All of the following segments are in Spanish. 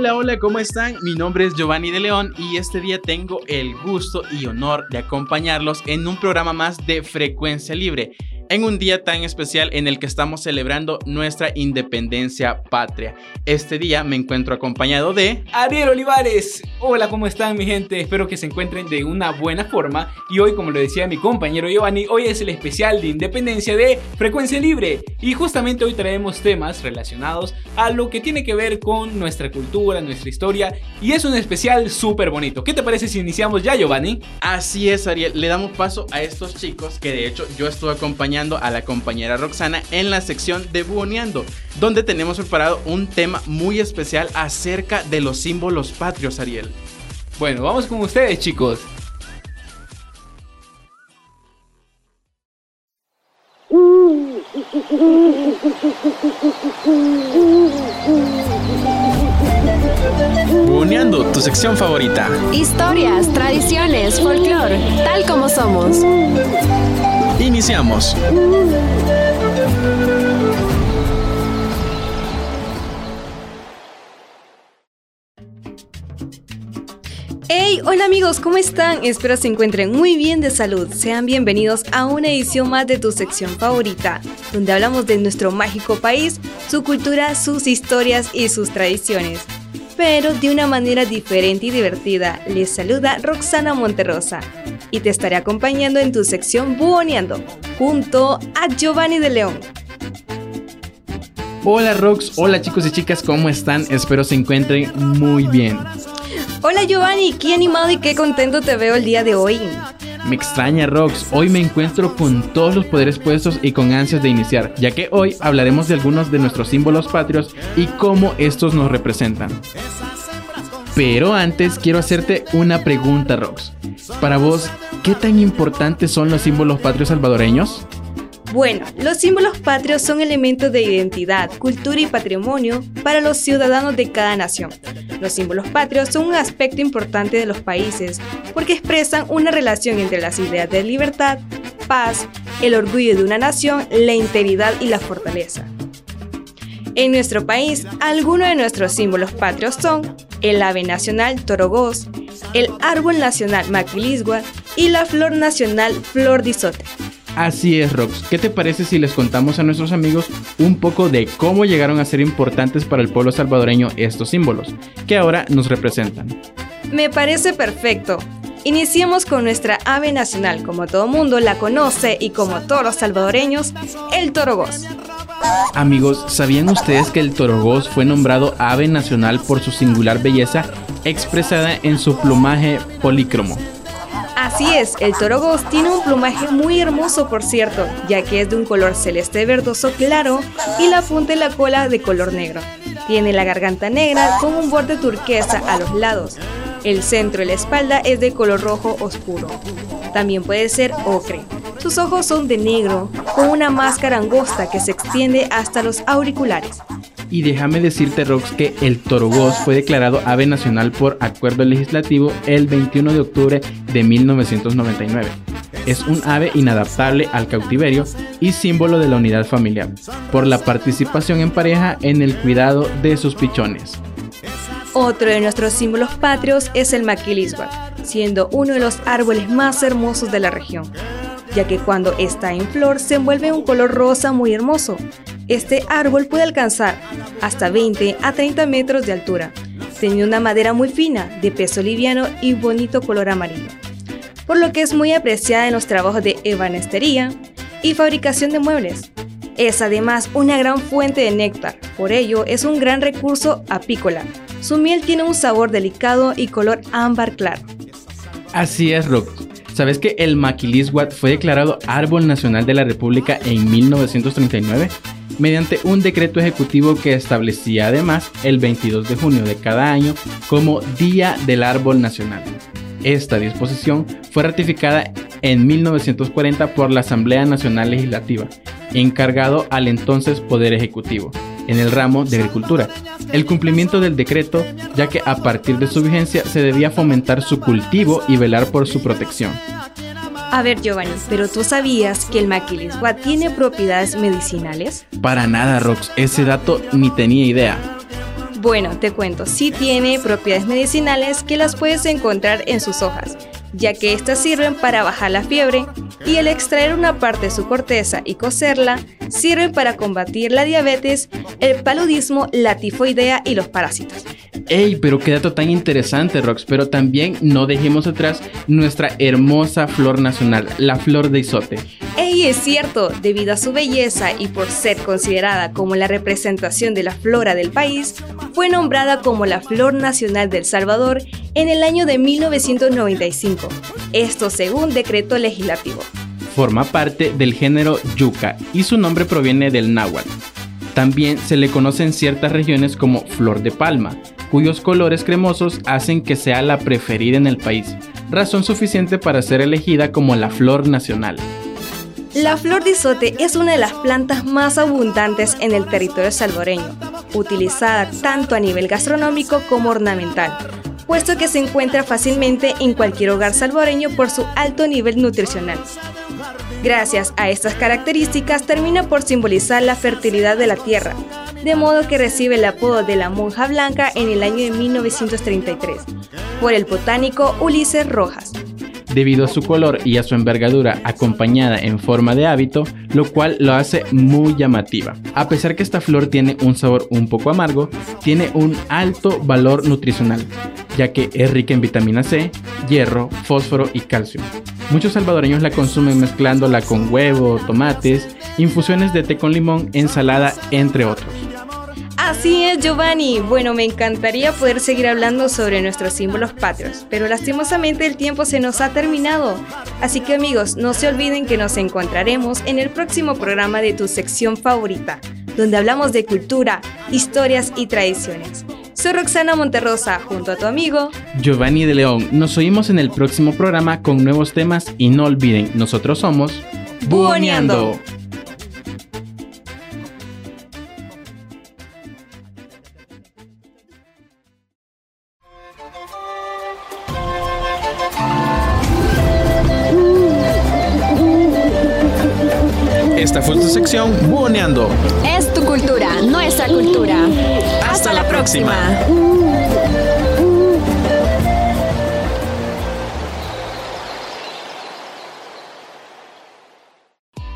Hola, hola, ¿cómo están? Mi nombre es Giovanni de León y este día tengo el gusto y honor de acompañarlos en un programa más de Frecuencia Libre en un día tan especial en el que estamos celebrando nuestra independencia patria. Este día me encuentro acompañado de Ariel Olivares. Hola, ¿cómo están mi gente? Espero que se encuentren de una buena forma. Y hoy, como lo decía mi compañero Giovanni, hoy es el especial de independencia de Frecuencia Libre. Y justamente hoy traemos temas relacionados a lo que tiene que ver con nuestra cultura, nuestra historia. Y es un especial súper bonito. ¿Qué te parece si iniciamos ya, Giovanni? Así es, Ariel. Le damos paso a estos chicos que de hecho yo estuve acompañando a la compañera Roxana en la sección de Buoneando, donde tenemos preparado un tema muy especial acerca de los símbolos patrios, Ariel. Bueno, vamos con ustedes, chicos. Buoneando, tu sección favorita. Historias, tradiciones, folclore, tal como somos. Iniciamos. Hey, hola amigos, ¿cómo están? Espero se encuentren muy bien de salud. Sean bienvenidos a una edición más de tu sección favorita, donde hablamos de nuestro mágico país, su cultura, sus historias y sus tradiciones. Pero de una manera diferente y divertida, les saluda Roxana Monterrosa y te estaré acompañando en tu sección Buoneando, junto a Giovanni de León. Hola Rox, hola chicos y chicas, ¿cómo están? Espero se encuentren muy bien. Hola Giovanni, qué animado y qué contento te veo el día de hoy. Me extraña Rox, hoy me encuentro con todos los poderes puestos y con ansias de iniciar, ya que hoy hablaremos de algunos de nuestros símbolos patrios y cómo estos nos representan. Pero antes quiero hacerte una pregunta, Rox. Para vos, ¿qué tan importantes son los símbolos patrios salvadoreños? Bueno, los símbolos patrios son elementos de identidad, cultura y patrimonio para los ciudadanos de cada nación. Los símbolos patrios son un aspecto importante de los países porque expresan una relación entre las ideas de libertad, paz, el orgullo de una nación, la integridad y la fortaleza. En nuestro país, algunos de nuestros símbolos patrios son el ave nacional torogós, el árbol nacional maquilisgua y la flor nacional flor de isote. Así es, Rox. ¿Qué te parece si les contamos a nuestros amigos un poco de cómo llegaron a ser importantes para el pueblo salvadoreño estos símbolos, que ahora nos representan? Me parece perfecto. Iniciemos con nuestra ave nacional, como todo mundo la conoce y como todos los salvadoreños, el torogós. Amigos, ¿sabían ustedes que el torogós fue nombrado ave nacional por su singular belleza expresada en su plumaje polícromo? Así es, el torogós tiene un plumaje muy hermoso por cierto, ya que es de un color celeste verdoso claro y la punta de la cola de color negro. Tiene la garganta negra con un borde turquesa a los lados. El centro y la espalda es de color rojo oscuro. También puede ser ocre. Sus ojos son de negro, con una máscara angosta que se extiende hasta los auriculares. Y déjame decirte, Rox, que el torogós fue declarado ave nacional por acuerdo legislativo el 21 de octubre de 1999. Es un ave inadaptable al cautiverio y símbolo de la unidad familiar, por la participación en pareja en el cuidado de sus pichones. Otro de nuestros símbolos patrios es el maquilisgua, siendo uno de los árboles más hermosos de la región, ya que cuando está en flor se envuelve en un color rosa muy hermoso. Este árbol puede alcanzar hasta 20 a 30 metros de altura, teniendo una madera muy fina, de peso liviano y bonito color amarillo, por lo que es muy apreciada en los trabajos de ebanistería y fabricación de muebles. Es además una gran fuente de néctar, por ello es un gran recurso apícola. Su miel tiene un sabor delicado y color ámbar claro. Así es, Rox. ¿Sabes que el maquilisguat fue declarado Árbol Nacional de la República en 1939? Mediante un decreto ejecutivo que establecía además el 22 de junio de cada año como Día del Árbol Nacional. Esta disposición fue ratificada en 1940 por la Asamblea Nacional Legislativa, encargado al entonces Poder Ejecutivo, en el ramo de agricultura. El cumplimiento del decreto, ya que a partir de su vigencia se debía fomentar su cultivo y velar por su protección. A ver, Giovanni, ¿pero tú sabías que el maquilisgua tiene propiedades medicinales? Para nada, Rox, ese dato ni tenía idea. Bueno, te cuento, sí tiene propiedades medicinales que las puedes encontrar en sus hojas, ya que estas sirven para bajar la fiebre y el extraer una parte de su corteza y cocerla sirven para combatir la diabetes, el paludismo, la tifoidea y los parásitos. ¡Ey! Pero qué dato tan interesante, Rox. Pero también no dejemos atrás nuestra hermosa flor nacional, la flor de isote. ¡Ey! Es cierto, debido a su belleza y por ser considerada como la representación de la flora del país, fue nombrada como la Flor Nacional del Salvador en el año de 1995. Esto según decreto legislativo. Forma parte del género yuca y su nombre proviene del náhuatl. También se le conoce en ciertas regiones como flor de palma, cuyos colores cremosos hacen que sea la preferida en el país, razón suficiente para ser elegida como la flor nacional. La flor de isote es una de las plantas más abundantes en el territorio salvadoreño, utilizada tanto a nivel gastronómico como ornamental, puesto que se encuentra fácilmente en cualquier hogar salvadoreño por su alto nivel nutricional. Gracias a estas características termina por simbolizar la fertilidad de la tierra, de modo que recibe el apodo de la monja blanca en el año de 1933, por el botánico Ulises Rojas. Debido a su color y a su envergadura acompañada en forma de hábito, lo cual lo hace muy llamativa. A pesar que esta flor tiene un sabor un poco amargo, tiene un alto valor nutricional, ya que es rica en vitamina C, hierro, fósforo y calcio. Muchos salvadoreños la consumen mezclándola con huevo, tomates, infusiones de té con limón, ensalada, entre otros. Así es, Giovanni. Bueno, me encantaría poder seguir hablando sobre nuestros símbolos patrios, pero lastimosamente el tiempo se nos ha terminado. Así que amigos, no se olviden que nos encontraremos en el próximo programa de tu sección favorita, donde hablamos de cultura, historias y tradiciones. Soy Roxana Monterrosa, junto a tu amigo Giovanni de León. Nos oímos en el próximo programa con nuevos temas y no olviden, nosotros somos Buoneando. Sección Buoneando. Es tu cultura, nuestra cultura. Hasta la próxima.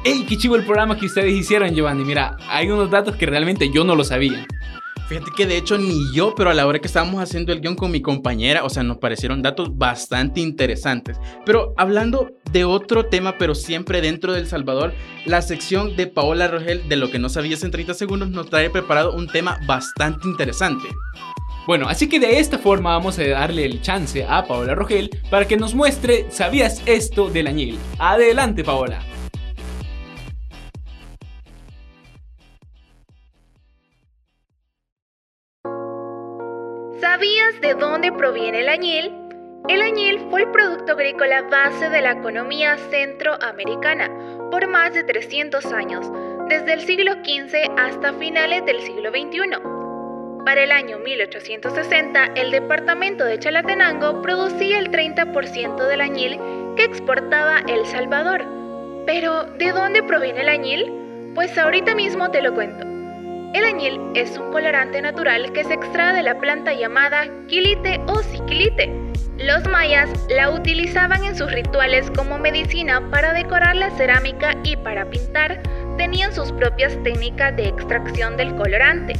¡Ey, qué chivo el programa que ustedes hicieron, Giovanni! Mira, hay unos datos que realmente yo no lo sabía. Fíjate que de hecho ni yo, pero a la hora que estábamos haciendo el guion con mi compañera, o sea, nos parecieron datos bastante interesantes. Pero hablando de otro tema, pero siempre dentro del Salvador, la sección de Paola Rogel de lo que no sabías en 30 segundos nos trae preparado un tema bastante interesante. Bueno, así que de esta forma vamos a darle el chance a Paola Rogel para que nos muestre ¿Sabías esto del añil? Adelante, Paola. Proviene el añil? El añil fue el producto agrícola base de la economía centroamericana por más de 300 años, desde el siglo XV hasta finales del siglo XXI. Para el año 1860, el departamento de Chalatenango producía el 30% del añil que exportaba El Salvador. Pero, ¿de dónde proviene el añil? Pues ahorita mismo te lo cuento. El añil es un colorante natural que se extrae de la planta llamada quilite o siquilite. Los mayas la utilizaban en sus rituales como medicina para decorar la cerámica y para pintar tenían sus propias técnicas de extracción del colorante.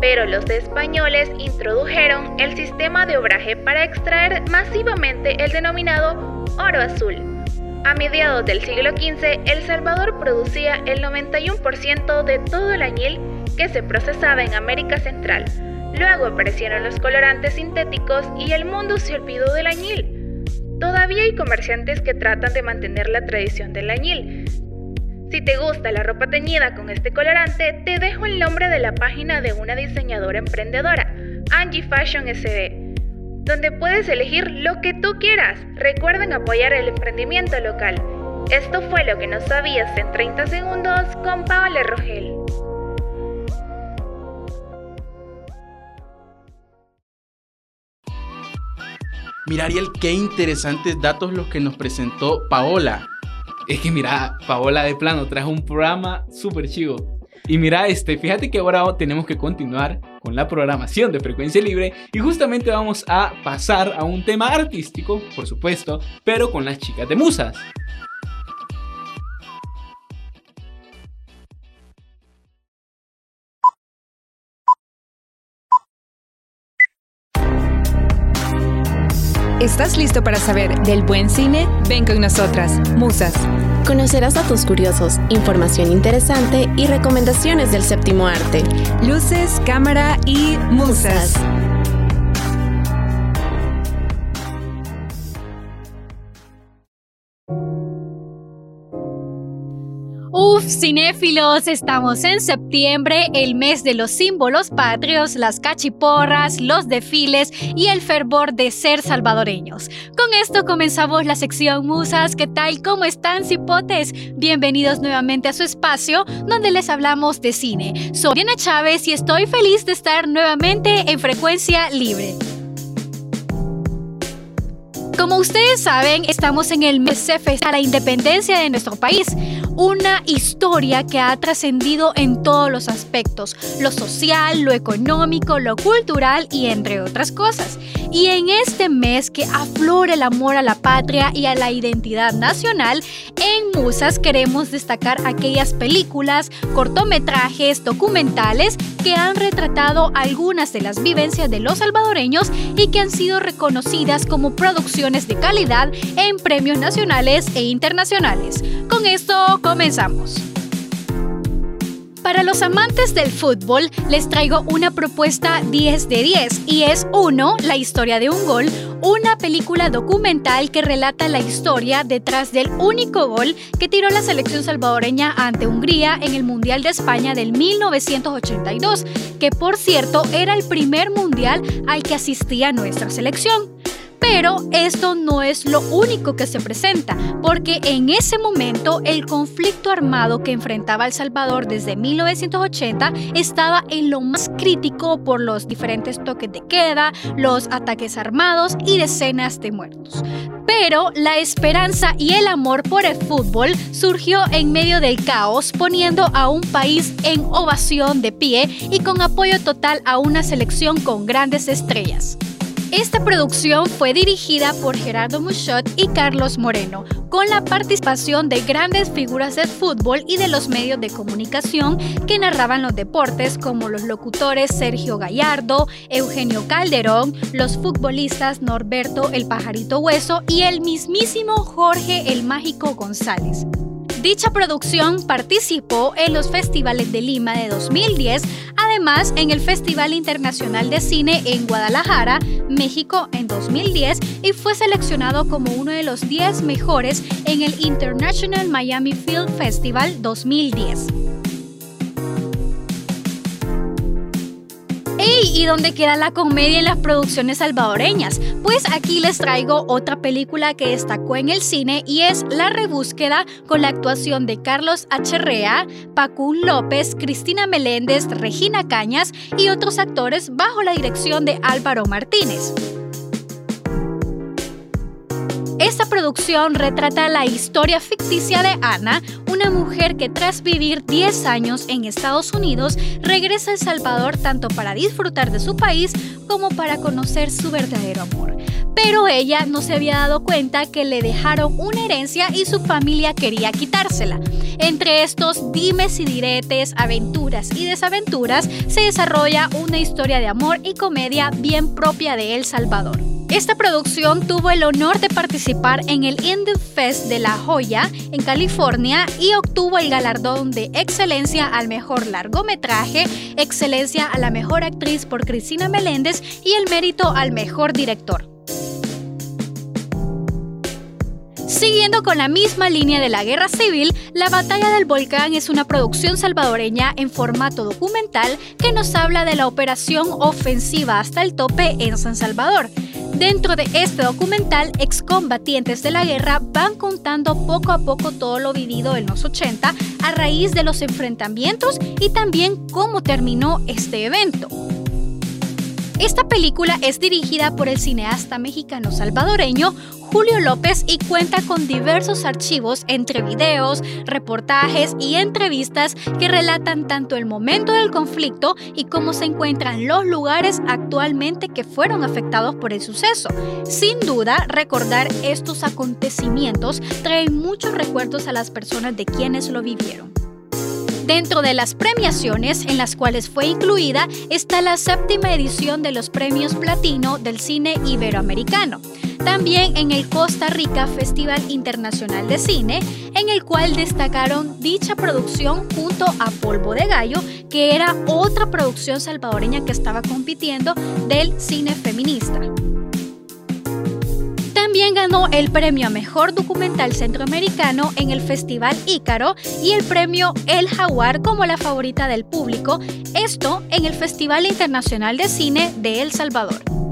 Pero los españoles introdujeron el sistema de obraje para extraer masivamente el denominado oro azul. A mediados del siglo XV, El Salvador producía el 91% de todo el añil que se procesaba en América Central. Luego aparecieron los colorantes sintéticos y el mundo se olvidó del añil. Todavía hay comerciantes que tratan de mantener la tradición del añil. Si te gusta la ropa teñida con este colorante, te dejo el nombre de la página de una diseñadora emprendedora, Angie Fashion SD, donde puedes elegir lo que tú quieras. Recuerden apoyar el emprendimiento local. Esto fue lo que no sabías en 30 segundos con Paola Rogel. Mira, Ariel, qué interesantes datos los que nos presentó Paola. Es que mira, Paola de plano trajo un programa súper chivo. Y mira, este, fíjate que ahora tenemos que continuar con la programación de Frecuencia Libre y justamente vamos a pasar a un tema artístico, por supuesto, pero con las chicas de Musas. ¿Estás listo para saber del buen cine? Ven con nosotras, Musas. Conocerás datos curiosos, información interesante y recomendaciones del séptimo arte. Luces, cámara y musas. Uf, cinéfilos, estamos en septiembre, el mes de los símbolos patrios, las cachiporras, los desfiles y el fervor de ser salvadoreños. Con esto comenzamos la sección Musas. ¿Qué tal? ¿Cómo están, cipotes? Bienvenidos nuevamente a su espacio donde les hablamos de cine. Soy Diana Chávez y estoy feliz de estar nuevamente en frecuencia libre. Como ustedes saben, estamos en el mes a la independencia de nuestro país una historia que ha trascendido en todos los aspectos, lo social, lo económico, lo cultural y entre otras cosas. Y en este mes que aflora el amor a la patria y a la identidad nacional, en Musas queremos destacar aquellas películas, cortometrajes, documentales que han retratado algunas de las vivencias de los salvadoreños y que han sido reconocidas como producciones de calidad en premios nacionales e internacionales. Con esto comenzamos. Para los amantes del fútbol, les traigo una propuesta 10 de 10 y es 1. La historia de un gol, una película documental que relata la historia detrás del único gol que tiró la selección salvadoreña ante Hungría en el Mundial de España del 1982, que por cierto era el primer mundial al que asistía nuestra selección. Pero esto no es lo único que se presenta, porque en ese momento el conflicto armado que enfrentaba El Salvador desde 1980 estaba en lo más crítico por los diferentes toques de queda, los ataques armados y decenas de muertos. Pero la esperanza y el amor por el fútbol surgió en medio del caos, poniendo a un país en ovación de pie y con apoyo total a una selección con grandes estrellas. Esta producción fue dirigida por Gerardo Muchot y Carlos Moreno, con la participación de grandes figuras del fútbol y de los medios de comunicación que narraban los deportes, como los locutores Sergio Gallardo, Eugenio Calderón, los futbolistas Norberto el Pajarito Hueso y el mismísimo Jorge el Mágico González. Dicha producción participó en los festivales de Lima de 2010, además en el Festival Internacional de Cine en Guadalajara, México en 2010 y fue seleccionado como uno de los 10 mejores en el International Miami Film Festival 2010. ¿Y dónde queda la comedia en las producciones salvadoreñas? Pues aquí les traigo otra película que destacó en el cine y es La Rebúsqueda con la actuación de Carlos Acherrea, Pacún López, Cristina Meléndez, Regina Cañas y otros actores bajo la dirección de Álvaro Martínez. Esta producción retrata la historia ficticia de Ana, una mujer que tras vivir 10 años en Estados Unidos regresa a El Salvador tanto para disfrutar de su país como para conocer su verdadero amor. Pero ella no se había dado cuenta que le dejaron una herencia y su familia quería quitársela. Entre estos dimes y diretes, aventuras y desaventuras, se desarrolla una historia de amor y comedia bien propia de El Salvador. Esta producción tuvo el honor de participar en el Indie Fest de La Joya en California y obtuvo el galardón de excelencia al mejor largometraje, excelencia a la mejor actriz por Cristina Meléndez y el mérito al mejor director. Siguiendo con la misma línea de la guerra civil, La batalla del volcán es una producción salvadoreña en formato documental que nos habla de la operación ofensiva hasta el tope en San Salvador. Dentro de este documental, excombatientes de la guerra van contando poco a poco todo lo vivido en los 80 a raíz de los enfrentamientos y también cómo terminó este evento. Esta película es dirigida por el cineasta mexicano salvadoreño Julio López y cuenta con diversos archivos entre videos, reportajes y entrevistas que relatan tanto el momento del conflicto y cómo se encuentran los lugares actualmente que fueron afectados por el suceso. Sin duda, recordar estos acontecimientos trae muchos recuerdos a las personas de quienes lo vivieron. Dentro de las premiaciones en las cuales fue incluida está la séptima edición de los premios platino del cine iberoamericano. También en el Costa Rica Festival Internacional de Cine, en el cual destacaron dicha producción junto a Polvo de Gallo, que era otra producción salvadoreña que estaba compitiendo del cine feminista. También ganó el premio a Mejor Documental Centroamericano en el Festival Ícaro y el premio El Jaguar como la favorita del público, esto en el Festival Internacional de Cine de El Salvador.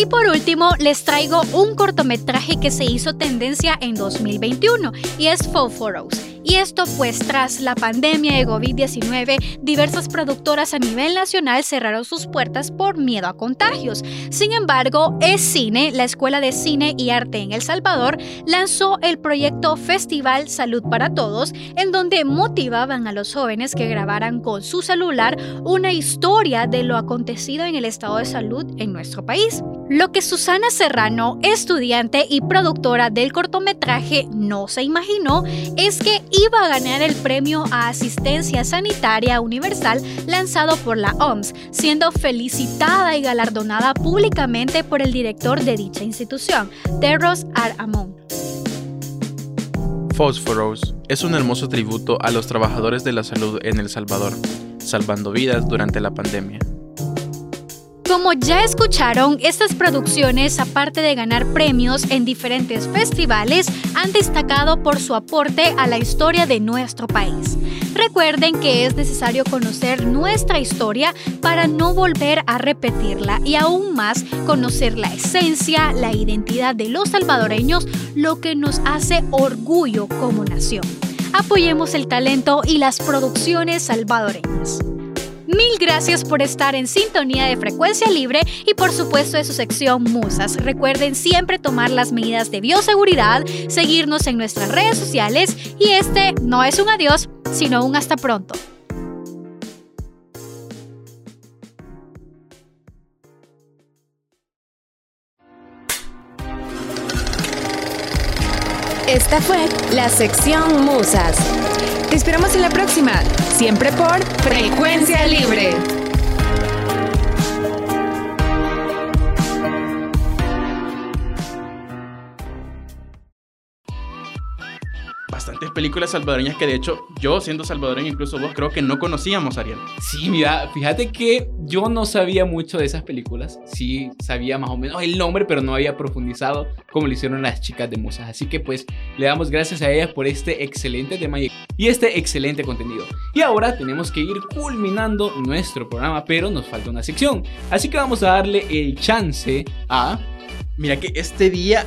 Y por último, les traigo un cortometraje que se hizo tendencia en 2021 y es Phosphoros. Y esto pues tras la pandemia de COVID-19, diversas productoras a nivel nacional cerraron sus puertas por miedo a contagios. Sin embargo, Es Cine, la Escuela de Cine y Arte en El Salvador, lanzó el proyecto Festival Salud para Todos, en donde motivaban a los jóvenes que grabaran con su celular una historia de lo acontecido en el estado de salud en nuestro país. Lo que Susana Serrano, estudiante y productora del cortometraje, no se imaginó es que iba a ganar el premio a Asistencia Sanitaria Universal lanzado por la OMS, siendo felicitada y galardonada públicamente por el director de dicha institución, Terros Aramón. Phosphorus es un hermoso tributo a los trabajadores de la salud en El Salvador, salvando vidas durante la pandemia. Como ya escucharon, estas producciones, aparte de ganar premios en diferentes festivales, han destacado por su aporte a la historia de nuestro país. Recuerden que es necesario conocer nuestra historia para no volver a repetirla y aún más conocer la esencia, la identidad de los salvadoreños, lo que nos hace orgullo como nación. Apoyemos el talento y las producciones salvadoreñas. Mil gracias por estar en sintonía de frecuencia libre y por supuesto de su sección Musas. Recuerden siempre tomar las medidas de bioseguridad, seguirnos en nuestras redes sociales y este no es un adiós, sino un hasta pronto. Esta fue la sección Musas. Te esperamos en la próxima, siempre por Frecuencia Libre. Películas salvadoreñas que de hecho yo siendo salvadoreño, incluso vos creo que no conocíamos, Ariel. Sí, mira, fíjate que yo no sabía mucho de esas películas. Sí, sabía más o menos el nombre, pero no había profundizado como lo hicieron las chicas de Musas. Así que pues le damos gracias a ellas por este excelente tema y este excelente contenido. Y ahora tenemos que ir culminando nuestro programa, pero nos falta una sección. Así que vamos a darle el chance a... Mira que este día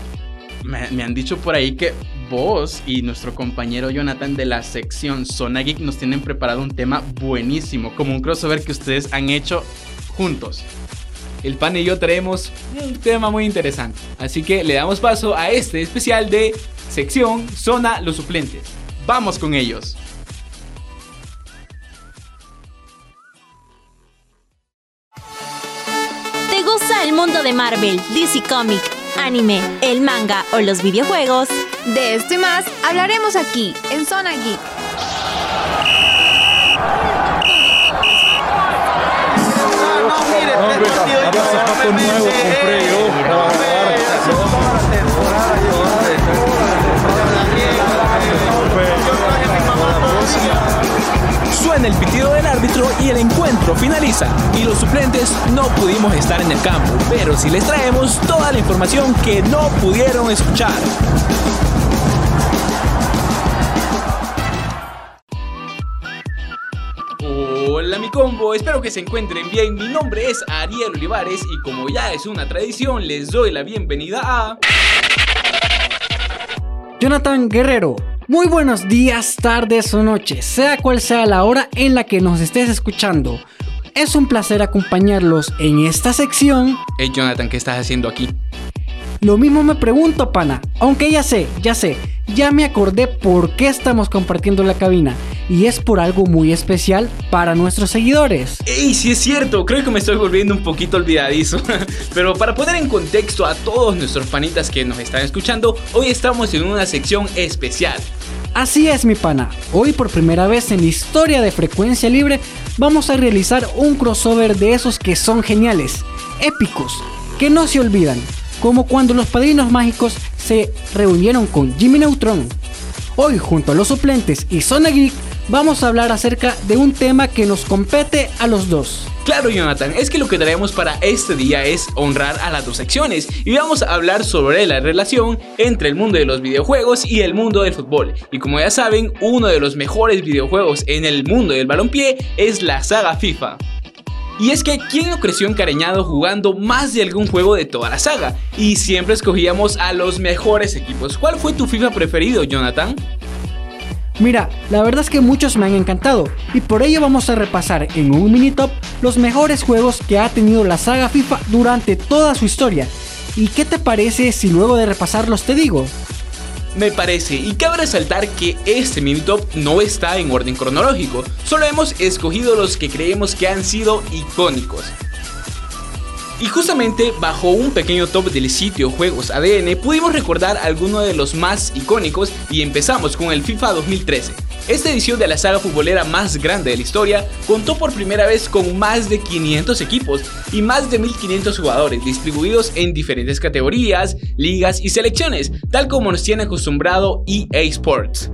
me, me han dicho por ahí que vos y nuestro compañero Jonathan de la sección Zona Geek nos tienen preparado un tema buenísimo, como un crossover que ustedes han hecho juntos. El pan y yo traemos un tema muy interesante, así que le damos paso a este especial de sección Zona Los Suplentes. Vamos con ellos. ¿Te gusta el mundo de Marvel, DC Comic, anime, el manga o los videojuegos? De esto y más hablaremos aquí, en Zona Geek. Suena el pitido del árbitro y el encuentro finaliza. Y los suplentes no pudimos estar en el campo, pero sí les traemos toda la información que no pudieron escuchar. Hola mi combo, espero que se encuentren bien. Mi nombre es Ariel Olivares y como ya es una tradición, les doy la bienvenida a... Jonathan Guerrero. Muy buenos días, tardes o noches, sea cual sea la hora en la que nos estés escuchando. Es un placer acompañarlos en esta sección. Hey Jonathan, ¿qué estás haciendo aquí? Lo mismo me pregunto, pana. Aunque ya sé, ya sé, ya me acordé por qué estamos compartiendo la cabina. Y es por algo muy especial para nuestros seguidores. ¡Ey, sí es cierto! Creo que me estoy volviendo un poquito olvidadizo. Pero para poner en contexto a todos nuestros panitas que nos están escuchando, hoy estamos en una sección especial. Así es, mi pana. Hoy por primera vez en la historia de Frecuencia Libre vamos a realizar un crossover de esos que son geniales, épicos, que no se olvidan como cuando los padrinos mágicos se reunieron con Jimmy Neutron. Hoy, junto a los suplentes y Zona Geek, vamos a hablar acerca de un tema que nos compete a los dos. Claro, Jonathan, es que lo que traemos para este día es honrar a las dos secciones y vamos a hablar sobre la relación entre el mundo de los videojuegos y el mundo del fútbol. Y como ya saben, uno de los mejores videojuegos en el mundo del balompié es la saga FIFA. Y es que ¿quién no creció encariñado jugando más de algún juego de toda la saga? Y siempre escogíamos a los mejores equipos. ¿Cuál fue tu FIFA preferido, Jonathan? Mira, la verdad es que muchos me han encantado y por ello vamos a repasar en un mini top los mejores juegos que ha tenido la saga FIFA durante toda su historia. ¿Y qué te parece si luego de repasarlos te digo? Me parece, y cabe resaltar que este mini top no está en orden cronológico, solo hemos escogido los que creemos que han sido icónicos. Y justamente bajo un pequeño top del sitio Juegos ADN pudimos recordar algunos de los más icónicos y empezamos con el FIFA 2013. Esta edición de la saga futbolera más grande de la historia contó por primera vez con más de 500 equipos y más de 1500 jugadores distribuidos en diferentes categorías, ligas y selecciones, tal como nos tiene acostumbrado EA Sports.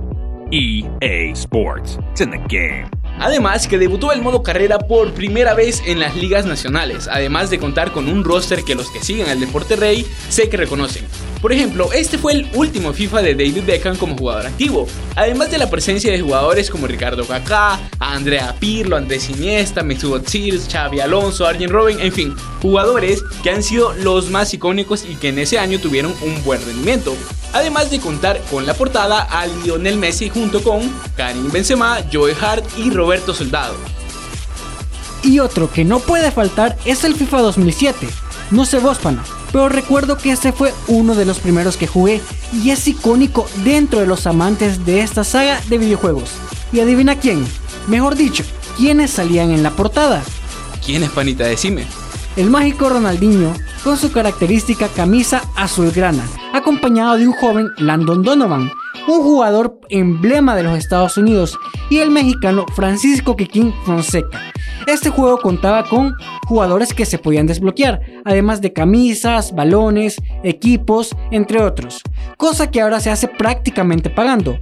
EA Sports, it's in the game. Además que debutó el modo carrera por primera vez en las ligas nacionales, además de contar con un roster que los que siguen al deporte rey sé que reconocen. Por ejemplo, este fue el último FIFA de David Beckham como jugador activo, además de la presencia de jugadores como Ricardo Kaká, Andrea Pirlo, Andrés Iniesta, Mesut Özil, Xavi Alonso, Arjen Robben, en fin, jugadores que han sido los más icónicos y que en ese año tuvieron un buen rendimiento. Además de contar con la portada a Lionel Messi junto con Karim Benzema, Joe Hart y Roberto Soldado. Y otro que no puede faltar es el FIFA 2007. No sé vos, pana, pero recuerdo que ese fue uno de los primeros que jugué y es icónico dentro de los amantes de esta saga de videojuegos. Y adivina quién, mejor dicho, quiénes salían en la portada. ¿Quién es, panita? Decime. El mágico Ronaldinho con su característica camisa azulgrana, acompañado de un joven Landon Donovan, un jugador emblema de los Estados Unidos, y el mexicano Francisco Quiquín Fonseca. Este juego contaba con jugadores que se podían desbloquear, además de camisas, balones, equipos, entre otros, cosa que ahora se hace prácticamente pagando.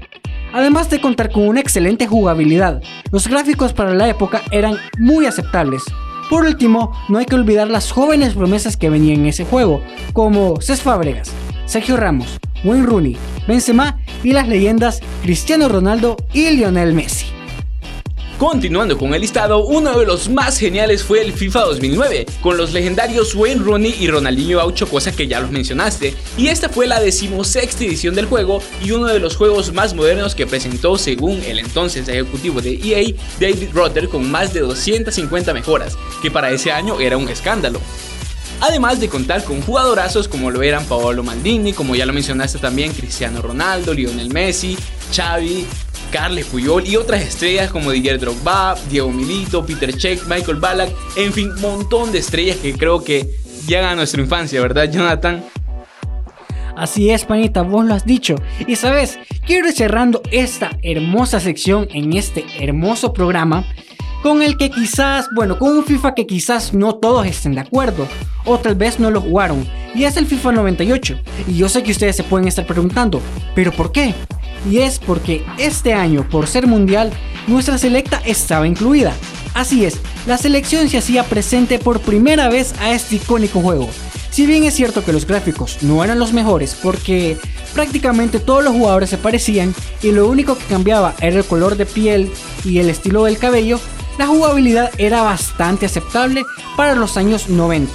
Además de contar con una excelente jugabilidad, los gráficos para la época eran muy aceptables, por último, no hay que olvidar las jóvenes promesas que venían en ese juego, como Cés Fábregas, Sergio Ramos, Wayne Rooney, Benzema y las leyendas Cristiano Ronaldo y Lionel Messi. Continuando con el listado, uno de los más geniales fue el FIFA 2009, con los legendarios Wayne Rooney y Ronaldinho Aucho, cosa que ya los mencionaste, y esta fue la decimosexta edición del juego y uno de los juegos más modernos que presentó según el entonces ejecutivo de EA, David Rotter, con más de 250 mejoras, que para ese año era un escándalo. Además de contar con jugadorazos como lo eran Paolo Maldini, como ya lo mencionaste también, Cristiano Ronaldo, Lionel Messi, Xavi, Carles Puyol y otras estrellas como Didier Drogba, Diego Milito, Peter Cech, Michael Ballack, en fin, montón de estrellas que creo que llegan a nuestra infancia, ¿verdad, Jonathan? Así es, panita, vos lo has dicho. Y sabes, quiero ir cerrando esta hermosa sección en este hermoso programa con el que quizás, bueno, con un FIFA que quizás no todos estén de acuerdo, o tal vez no lo jugaron, y es el FIFA 98. Y yo sé que ustedes se pueden estar preguntando, ¿pero por qué? Y es porque este año, por ser mundial, nuestra selecta estaba incluida. Así es, la selección se hacía presente por primera vez a este icónico juego. Si bien es cierto que los gráficos no eran los mejores porque prácticamente todos los jugadores se parecían y lo único que cambiaba era el color de piel y el estilo del cabello, la jugabilidad era bastante aceptable para los años 90.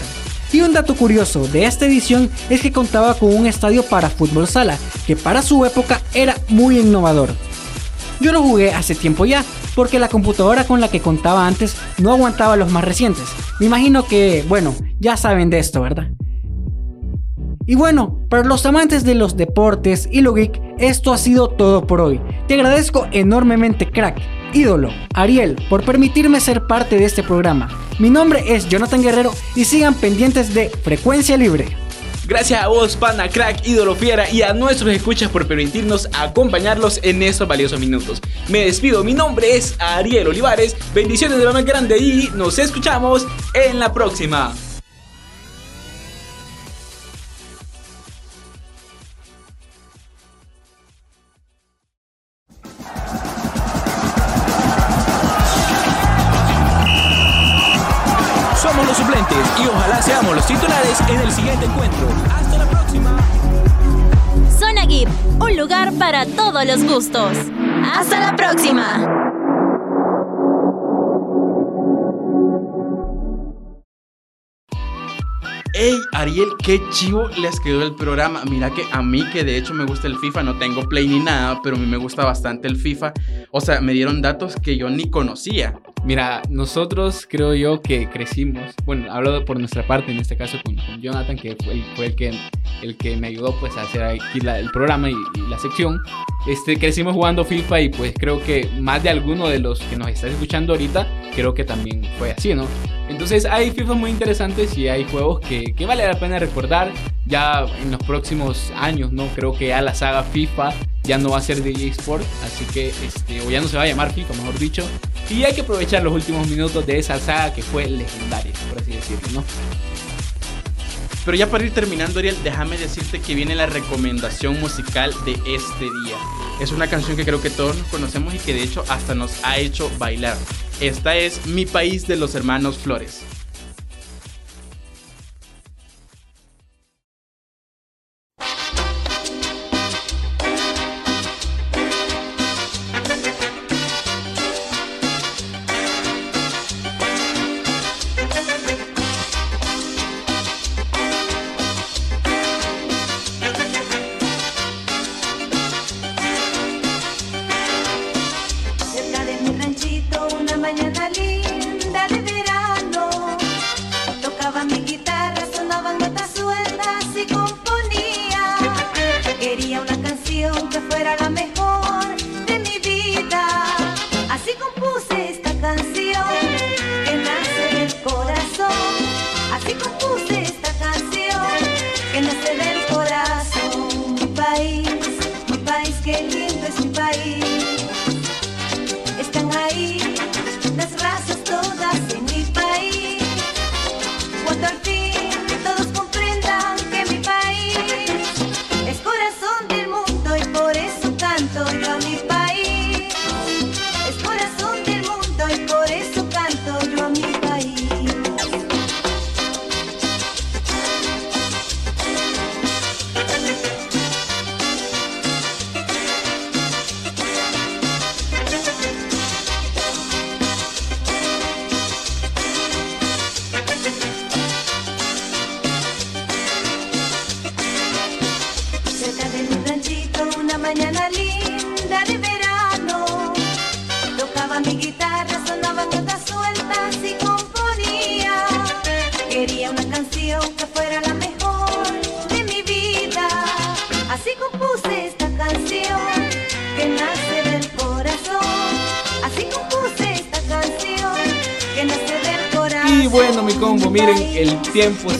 Y un dato curioso de esta edición es que contaba con un estadio para fútbol sala, que para su época era muy innovador. Yo lo jugué hace tiempo ya, porque la computadora con la que contaba antes no aguantaba los más recientes. Me imagino que, bueno, ya saben de esto, ¿verdad? Y bueno, para los amantes de los deportes y lo geek, esto ha sido todo por hoy. Te agradezco enormemente, crack, ídolo, Ariel, por permitirme ser parte de este programa. Mi nombre es Jonathan Guerrero y sigan pendientes de Frecuencia Libre. Gracias a vos, pana, crack, ídolo fiera y a nuestros escuchas por permitirnos acompañarlos en estos valiosos minutos. Me despido, mi nombre es Ariel Olivares, bendiciones de lo más grande y nos escuchamos en la próxima. Siguiente encuentro. Hasta la próxima. Zona Geek, un lugar para todos los gustos. Hasta la próxima. Hey Ariel, qué chivo les quedó el programa. Mira que a mí que de hecho me gusta el FIFA, no tengo play ni nada, pero a mí me gusta bastante el FIFA. O sea, me dieron datos que yo ni conocía. Mira, nosotros creo yo que crecimos, bueno, hablo por nuestra parte, en este caso con, Jonathan, que fue, el, fue el, que, el que me ayudó pues a hacer aquí el programa y la sección. Este, crecimos jugando FIFA y pues creo que más de alguno de los que nos está escuchando ahorita, creo que también fue así, ¿no? Entonces hay FIFA muy interesantes y hay juegos que, que vale la pena recordar. Ya en los próximos años, ¿no? Creo que ya la saga FIFA ya no va a ser EA Sport, así que, este, o ya no se va a llamar FIFA, mejor dicho. Y hay que aprovechar los últimos minutos de esa saga que fue legendaria, por así decirlo, ¿no? Pero ya para ir terminando, Ariel, déjame decirte que viene la recomendación musical de este día. Es una canción que creo que todos nos conocemos y que de hecho hasta nos ha hecho bailar. Esta es Mi País de los Hermanos Flores.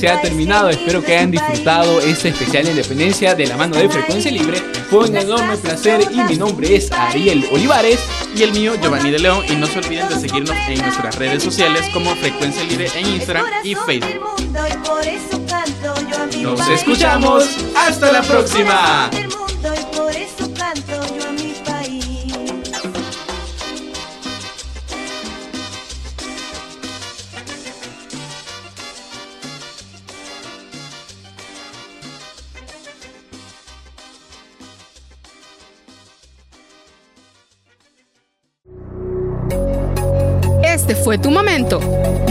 Se ha terminado. Espero que hayan disfrutado este especial de independencia de la mano de Frecuencia Libre. Fue un enorme placer y mi nombre es Ariel Olivares. Y el mío, Giovanni de León. Y no se olviden de seguirnos en nuestras redes sociales como Frecuencia Libre en Instagram y Facebook. Nos escuchamos. Hasta la próxima.